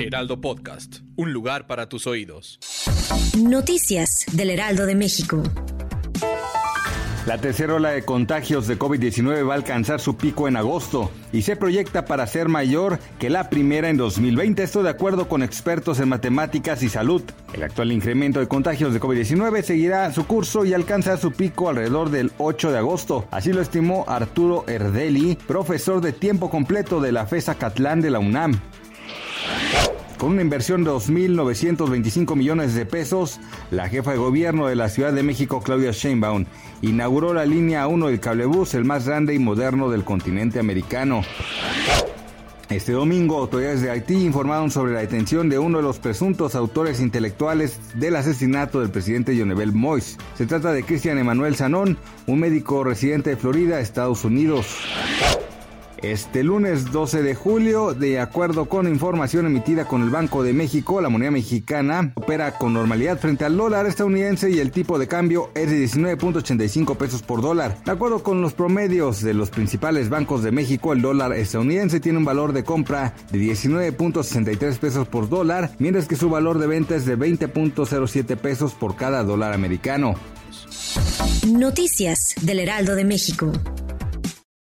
Heraldo Podcast. Un lugar para tus oídos. Noticias del Heraldo de México. La tercera ola de contagios de COVID-19 va a alcanzar su pico en agosto y se proyecta para ser mayor que la primera en 2020. Esto de acuerdo con expertos en matemáticas y salud. El actual incremento de contagios de COVID-19 seguirá su curso y alcanzará su pico alrededor del 8 de agosto. Así lo estimó Arturo Erdeli, profesor de tiempo completo de la FESA Catlán de la UNAM. Con una inversión de 2.925 millones de pesos, la jefa de gobierno de la Ciudad de México, Claudia Sheinbaum, inauguró la línea 1 del cablebús, el más grande y moderno del continente americano. Este domingo, autoridades de Haití informaron sobre la detención de uno de los presuntos autores intelectuales del asesinato del presidente Jonebel Mois. Se trata de Cristian Emanuel Sanón, un médico residente de Florida, Estados Unidos. Este lunes 12 de julio, de acuerdo con información emitida con el Banco de México, la moneda mexicana opera con normalidad frente al dólar estadounidense y el tipo de cambio es de 19.85 pesos por dólar. De acuerdo con los promedios de los principales bancos de México, el dólar estadounidense tiene un valor de compra de 19.63 pesos por dólar, mientras que su valor de venta es de 20.07 pesos por cada dólar americano. Noticias del Heraldo de México.